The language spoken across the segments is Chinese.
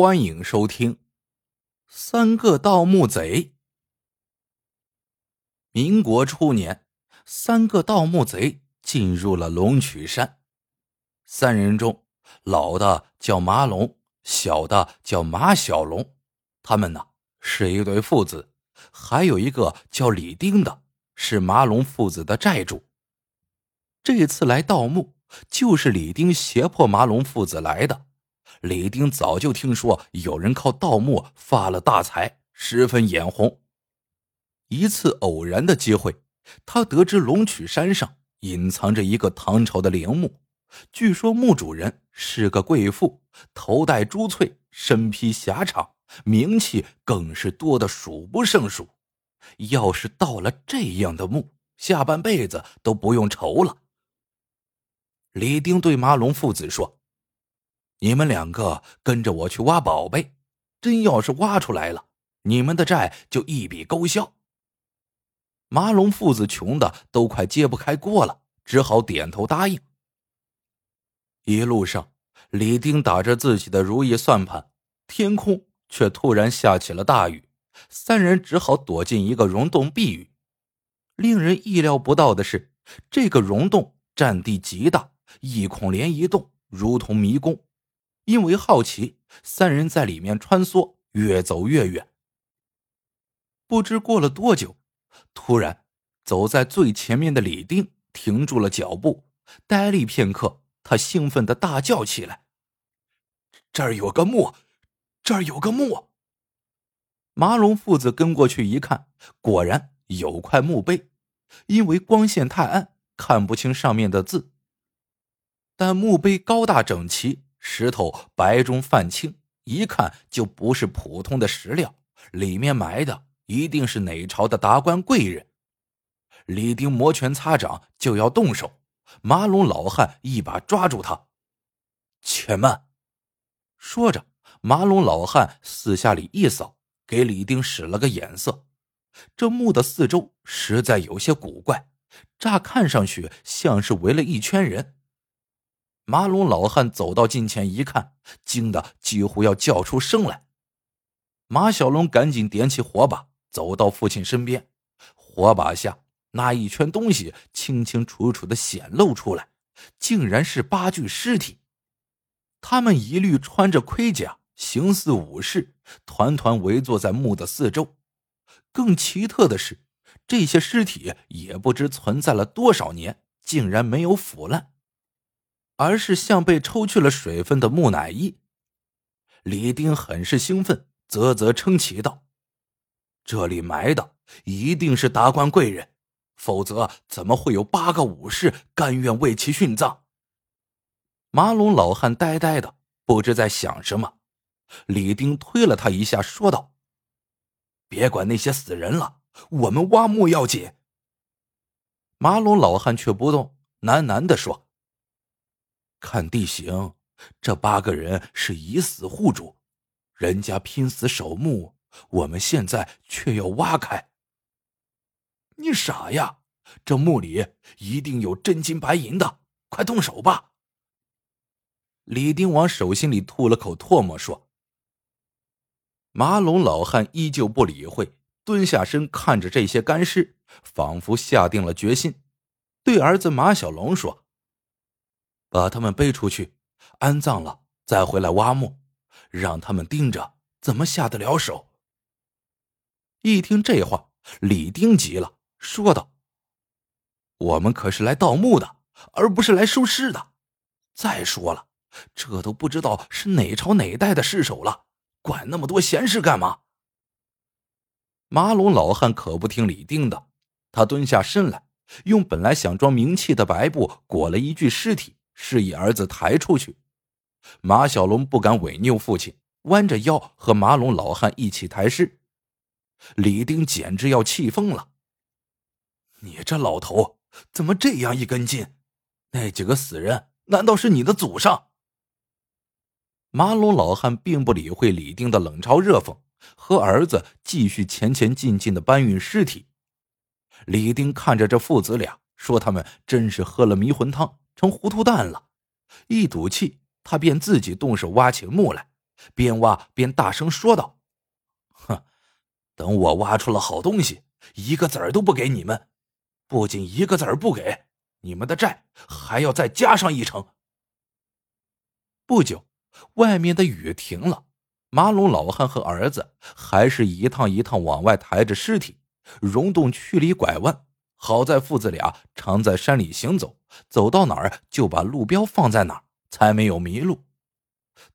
欢迎收听《三个盗墓贼》。民国初年，三个盗墓贼进入了龙曲山。三人中，老的叫马龙，小的叫马小龙。他们呢是一对父子，还有一个叫李丁的，是马龙父子的债主。这次来盗墓，就是李丁胁迫马龙父子来的。李丁早就听说有人靠盗墓发了大财，十分眼红。一次偶然的机会，他得知龙曲山上隐藏着一个唐朝的陵墓，据说墓主人是个贵妇，头戴珠翠，身披霞氅，名气更是多的数不胜数。要是盗了这样的墓，下半辈子都不用愁了。李丁对马龙父子说。你们两个跟着我去挖宝贝，真要是挖出来了，你们的债就一笔勾销。马龙父子穷的都快揭不开锅了，只好点头答应。一路上，李丁打着自己的如意算盘，天空却突然下起了大雨，三人只好躲进一个溶洞避雨。令人意料不到的是，这个溶洞占地极大，一孔连一洞，如同迷宫。因为好奇，三人在里面穿梭，越走越远。不知过了多久，突然，走在最前面的李丁停住了脚步，呆立片刻，他兴奋的大叫起来：“这儿有个墓，这儿有个墓！”马龙父子跟过去一看，果然有块墓碑，因为光线太暗，看不清上面的字，但墓碑高大整齐。石头白中泛青，一看就不是普通的石料，里面埋的一定是哪朝的达官贵人。李丁摩拳擦掌就要动手，马龙老汉一把抓住他：“且慢！”说着，马龙老汉四下里一扫，给李丁使了个眼色。这墓的四周实在有些古怪，乍看上去像是围了一圈人。马龙老汉走到近前一看，惊得几乎要叫出声来。马小龙赶紧点起火把，走到父亲身边。火把下那一圈东西清清楚楚的显露出来，竟然是八具尸体。他们一律穿着盔甲，形似武士，团团围坐在墓的四周。更奇特的是，这些尸体也不知存在了多少年，竟然没有腐烂。而是像被抽去了水分的木乃伊。李丁很是兴奋，啧啧称奇道：“这里埋的一定是达官贵人，否则怎么会有八个武士甘愿为其殉葬？”马龙老汉呆呆的，不知在想什么。李丁推了他一下，说道：“别管那些死人了，我们挖墓要紧。”马龙老汉却不动，喃喃的说。看地形，这八个人是以死护主，人家拼死守墓，我们现在却要挖开。你傻呀！这墓里一定有真金白银的，快动手吧。李丁往手心里吐了口唾沫，说：“马龙老汉依旧不理会，蹲下身看着这些干尸，仿佛下定了决心，对儿子马小龙说。”把他们背出去，安葬了再回来挖墓，让他们盯着，怎么下得了手？一听这话，李丁急了，说道：“我们可是来盗墓的，而不是来收尸的。再说了，这都不知道是哪朝哪代的尸首了，管那么多闲事干嘛？”马龙老汉可不听李丁的，他蹲下身来，用本来想装冥器的白布裹了一具尸体。示意儿子抬出去，马小龙不敢违拗父亲，弯着腰和马龙老汉一起抬尸。李丁简直要气疯了：“你这老头怎么这样一根筋？那几个死人难道是你的祖上？”马龙老汉并不理会李丁的冷嘲热讽，和儿子继续前前进进的搬运尸体。李丁看着这父子俩，说：“他们真是喝了迷魂汤。”成糊涂蛋了，一赌气，他便自己动手挖起墓来，边挖边大声说道：“哼，等我挖出了好东西，一个子儿都不给你们！不仅一个子儿不给，你们的债还要再加上一成。”不久，外面的雨停了，马龙老汉和儿子还是一趟一趟往外抬着尸体，溶洞去里拐弯。好在父子俩常在山里行走，走到哪儿就把路标放在哪儿，才没有迷路。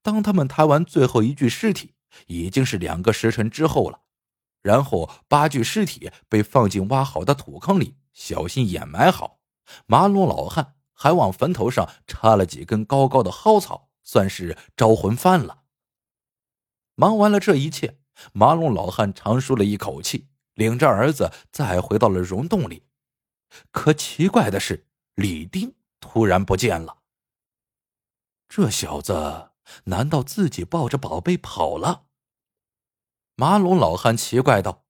当他们抬完最后一具尸体，已经是两个时辰之后了。然后八具尸体被放进挖好的土坑里，小心掩埋好。马龙老汉还往坟头上插了几根高高的蒿草，算是招魂幡了。忙完了这一切，马龙老汉长舒了一口气，领着儿子再回到了溶洞里。可奇怪的是，李丁突然不见了。这小子难道自己抱着宝贝跑了？马龙老汉奇怪道。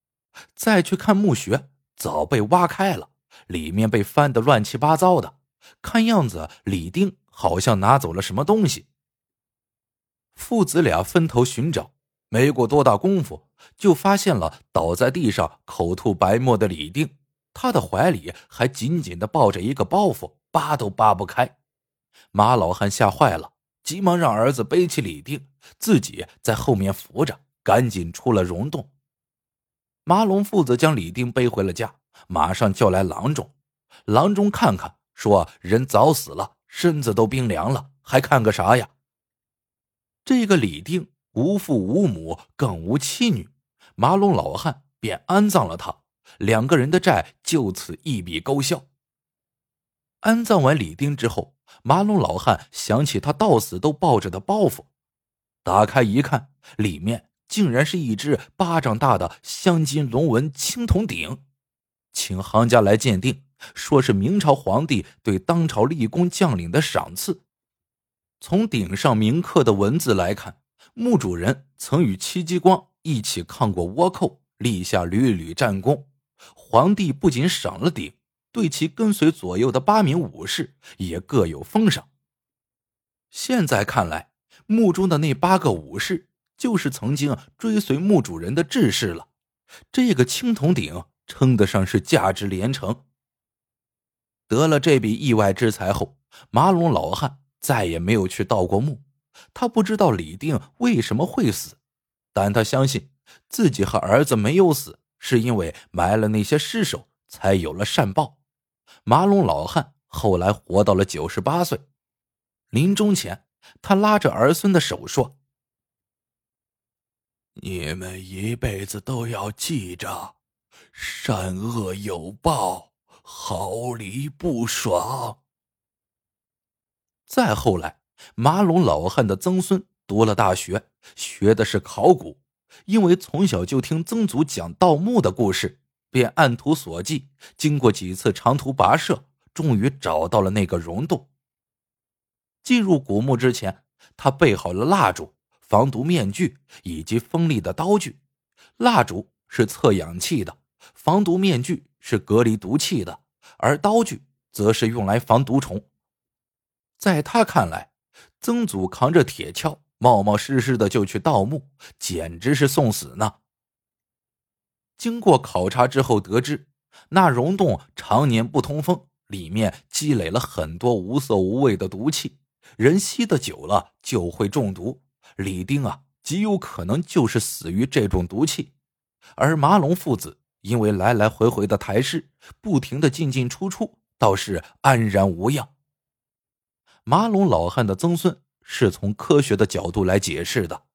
再去看墓穴，早被挖开了，里面被翻得乱七八糟的。看样子，李丁好像拿走了什么东西。父子俩分头寻找，没过多大功夫，就发现了倒在地上、口吐白沫的李丁。他的怀里还紧紧的抱着一个包袱，扒都扒不开。马老汉吓坏了，急忙让儿子背起李定，自己在后面扶着，赶紧出了溶洞。马龙父子将李丁背回了家，马上叫来郎中。郎中看看，说：“人早死了，身子都冰凉了，还看个啥呀？”这个李定无父无母，更无妻女，马龙老汉便安葬了他。两个人的债就此一笔勾销。安葬完李丁之后，马龙老汉想起他到死都抱着的包袱，打开一看，里面竟然是一只巴掌大的镶金龙纹青铜鼎，请行家来鉴定，说是明朝皇帝对当朝立功将领的赏赐。从鼎上铭刻的文字来看，墓主人曾与戚继光一起抗过倭寇，立下屡屡战功。皇帝不仅赏了鼎，对其跟随左右的八名武士也各有封赏。现在看来，墓中的那八个武士就是曾经追随墓主人的志士了。这个青铜鼎称得上是价值连城。得了这笔意外之财后，马龙老汉再也没有去盗过墓。他不知道李定为什么会死，但他相信自己和儿子没有死。是因为埋了那些尸首，才有了善报。马龙老汉后来活到了九十八岁，临终前，他拉着儿孙的手说：“你们一辈子都要记着，善恶有报，好离不爽。”再后来，马龙老汉的曾孙读了大学，学的是考古。因为从小就听曾祖讲盗墓的故事，便按图索骥，经过几次长途跋涉，终于找到了那个溶洞。进入古墓之前，他备好了蜡烛、防毒面具以及锋利的刀具。蜡烛是测氧气的，防毒面具是隔离毒气的，而刀具则是用来防毒虫。在他看来，曾祖扛着铁锹。冒冒失失的就去盗墓，简直是送死呢。经过考察之后，得知那溶洞常年不通风，里面积累了很多无色无味的毒气，人吸的久了就会中毒。李丁啊，极有可能就是死于这种毒气。而马龙父子因为来来回回的抬尸，不停的进进出出，倒是安然无恙。马龙老汉的曾孙。是从科学的角度来解释的，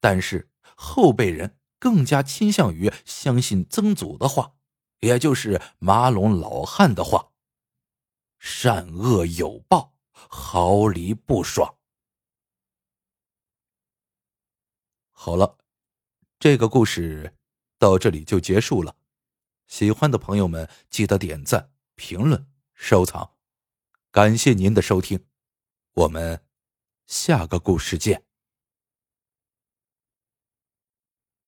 但是后辈人更加倾向于相信曾祖的话，也就是马龙老汉的话：“善恶有报，毫厘不爽。”好了，这个故事到这里就结束了。喜欢的朋友们记得点赞、评论、收藏，感谢您的收听，我们。下个故事见。